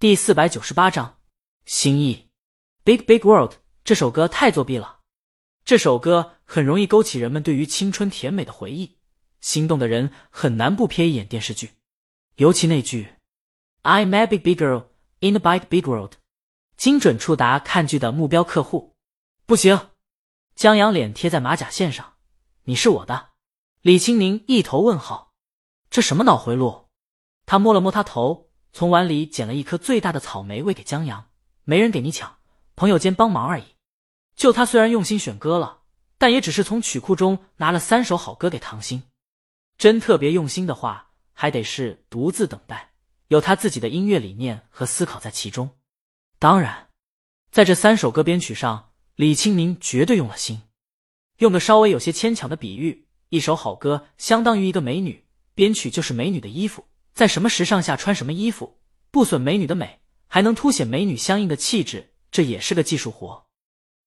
第四百九十八章心意。Big Big World 这首歌太作弊了。这首歌很容易勾起人们对于青春甜美的回忆，心动的人很难不瞥一眼电视剧，尤其那句 "I'm a big big girl in a big big world"，精准触达看剧的目标客户。不行，江阳脸贴在马甲线上，你是我的。李青宁一头问号，这什么脑回路？他摸了摸他头。从碗里捡了一颗最大的草莓喂给江阳，没人给你抢，朋友间帮忙而已。就他虽然用心选歌了，但也只是从曲库中拿了三首好歌给唐心。真特别用心的话，还得是独自等待，有他自己的音乐理念和思考在其中。当然，在这三首歌编曲上，李清明绝对用了心，用个稍微有些牵强的比喻：一首好歌相当于一个美女，编曲就是美女的衣服。在什么时尚下穿什么衣服，不损美女的美，还能凸显美女相应的气质，这也是个技术活。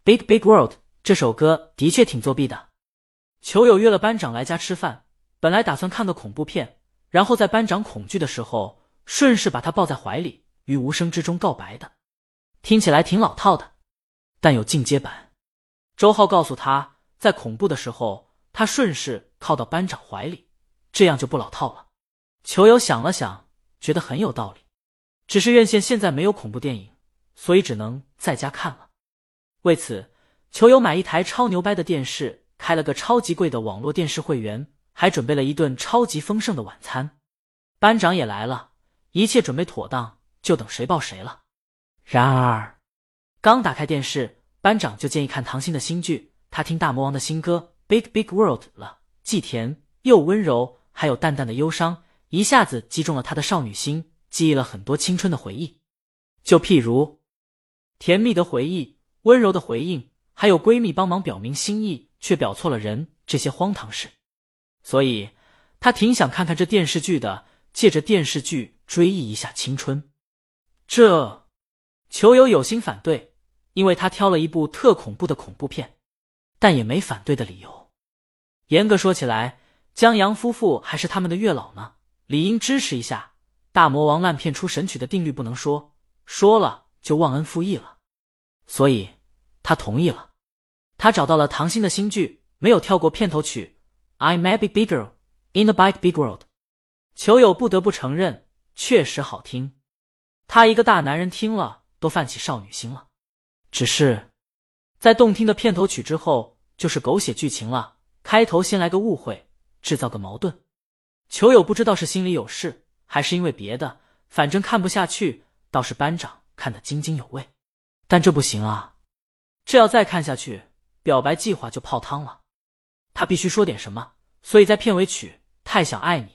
Big Big World 这首歌的确挺作弊的。球友约了班长来家吃饭，本来打算看个恐怖片，然后在班长恐惧的时候，顺势把他抱在怀里，于无声之中告白的。听起来挺老套的，但有进阶版。周浩告诉他在恐怖的时候，他顺势靠到班长怀里，这样就不老套了。球友想了想，觉得很有道理。只是院线现在没有恐怖电影，所以只能在家看了。为此，球友买一台超牛掰的电视，开了个超级贵的网络电视会员，还准备了一顿超级丰盛的晚餐。班长也来了，一切准备妥当，就等谁抱谁了。然而，刚打开电视，班长就建议看唐鑫的新剧。他听大魔王的新歌《Big Big World》了，既甜又温柔，还有淡淡的忧伤。一下子击中了他的少女心，记忆了很多青春的回忆。就譬如甜蜜的回忆、温柔的回应，还有闺蜜帮忙表明心意却表错了人这些荒唐事。所以，他挺想看看这电视剧的，借着电视剧追忆一下青春。这球友有心反对，因为他挑了一部特恐怖的恐怖片，但也没反对的理由。严格说起来，江阳夫妇还是他们的月老呢。理应支持一下大魔王烂片出神曲的定律不能说，说了就忘恩负义了，所以他同意了。他找到了唐鑫的新剧，没有跳过片头曲《I may be big girl in a big big world》。球友不得不承认，确实好听。他一个大男人听了都泛起少女心了。只是在动听的片头曲之后，就是狗血剧情了。开头先来个误会，制造个矛盾。球友不知道是心里有事，还是因为别的，反正看不下去。倒是班长看得津津有味，但这不行啊！这要再看下去，表白计划就泡汤了。他必须说点什么，所以在片尾曲《太想爱你》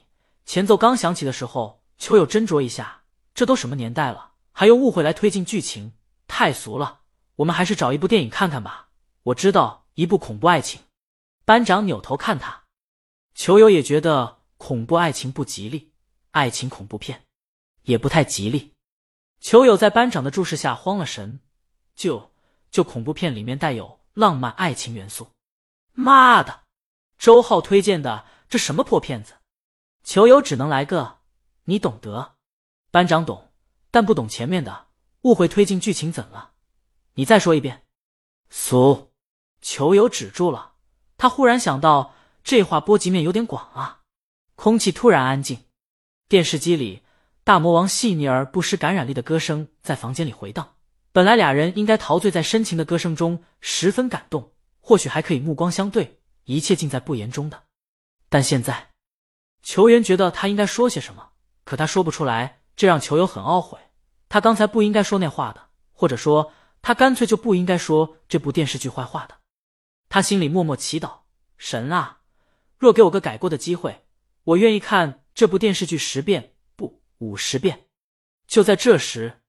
前奏刚响起的时候，球友斟酌一下，这都什么年代了，还用误会来推进剧情，太俗了。我们还是找一部电影看看吧。我知道一部恐怖爱情。班长扭头看他，球友也觉得。恐怖爱情不吉利，爱情恐怖片也不太吉利。球友在班长的注视下慌了神，就就恐怖片里面带有浪漫爱情元素。妈的，周浩推荐的这什么破片子？球友只能来个你懂得。班长懂，但不懂前面的误会推进剧情怎了？你再说一遍。俗。球友止住了，他忽然想到这话波及面有点广啊。空气突然安静，电视机里大魔王细腻而不失感染力的歌声在房间里回荡。本来俩人应该陶醉在深情的歌声中，十分感动，或许还可以目光相对，一切尽在不言中的。但现在，球员觉得他应该说些什么，可他说不出来，这让球友很懊悔。他刚才不应该说那话的，或者说他干脆就不应该说这部电视剧坏话的。他心里默默祈祷：神啊，若给我个改过的机会。我愿意看这部电视剧十遍，不五十遍。就在这时，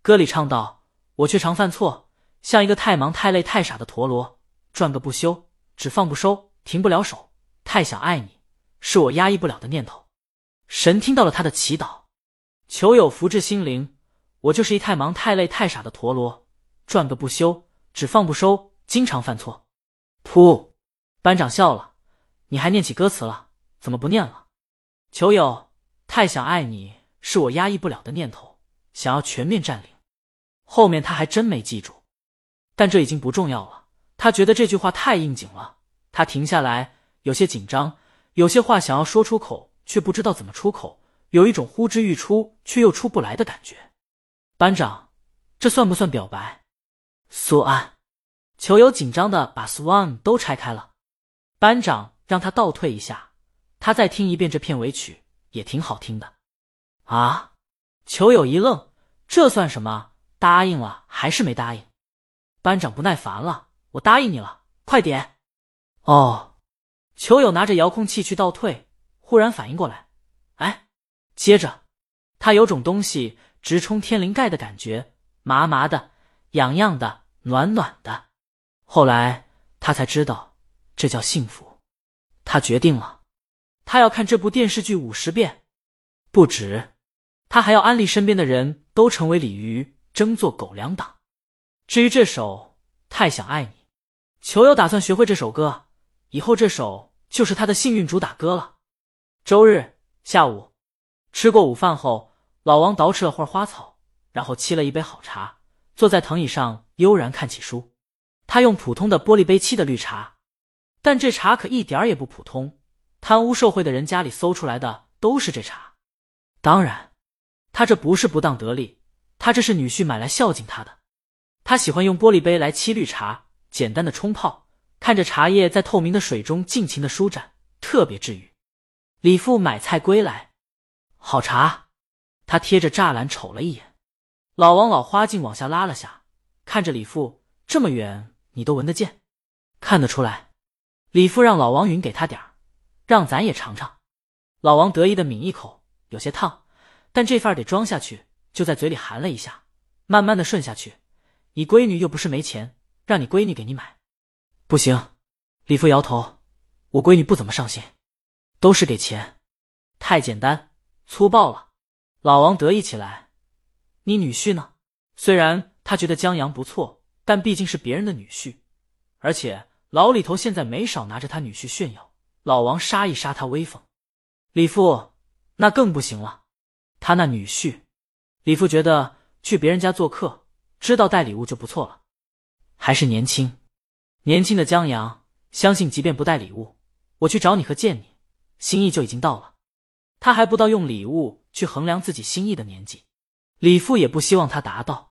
歌里唱道：“我却常犯错，像一个太忙太累太傻的陀螺，转个不休，只放不收，停不了手。太想爱你，是我压抑不了的念头。”神听到了他的祈祷，求有福至心灵。我就是一太忙太累太傻的陀螺，转个不休，只放不收，经常犯错。噗！班长笑了，你还念起歌词了。怎么不念了？球友太想爱你，是我压抑不了的念头。想要全面占领。后面他还真没记住，但这已经不重要了。他觉得这句话太应景了，他停下来，有些紧张，有些话想要说出口，却不知道怎么出口，有一种呼之欲出却又出不来的感觉。班长，这算不算表白？苏安，球友紧张的把 Swan 都拆开了。班长让他倒退一下，他再听一遍这片尾曲，也挺好听的。啊！球友一愣，这算什么？答应了还是没答应？班长不耐烦了，我答应你了，快点！哦，球友拿着遥控器去倒退，忽然反应过来，哎，接着他有种东西直冲天灵盖的感觉，麻麻的，痒痒的，暖暖的。后来他才知道。这叫幸福，他决定了，他要看这部电视剧五十遍，不止，他还要安利身边的人都成为鲤鱼，争做狗粮党。至于这首《太想爱你》，球友打算学会这首歌，以后这首就是他的幸运主打歌了。周日下午，吃过午饭后，老王捯饬了会儿花草，然后沏了一杯好茶，坐在藤椅上悠然看起书。他用普通的玻璃杯沏的绿茶。但这茶可一点儿也不普通，贪污受贿的人家里搜出来的都是这茶。当然，他这不是不当得利，他这是女婿买来孝敬他的。他喜欢用玻璃杯来沏绿茶，简单的冲泡，看着茶叶在透明的水中尽情的舒展，特别治愈。李父买菜归来，好茶。他贴着栅栏瞅了一眼，老王老花镜往下拉了下，看着李父这么远，你都闻得见，看得出来。李父让老王允给他点儿，让咱也尝尝。老王得意的抿一口，有些烫，但这份得装下去，就在嘴里含了一下，慢慢的顺下去。你闺女又不是没钱，让你闺女给你买，不行。李父摇头，我闺女不怎么上心，都是给钱，太简单粗暴了。老王得意起来，你女婿呢？虽然他觉得江阳不错，但毕竟是别人的女婿，而且。老李头现在没少拿着他女婿炫耀，老王杀一杀他威风。李父那更不行了，他那女婿，李父觉得去别人家做客，知道带礼物就不错了。还是年轻，年轻的江阳，相信即便不带礼物，我去找你和见你，心意就已经到了。他还不到用礼物去衡量自己心意的年纪，李父也不希望他达到。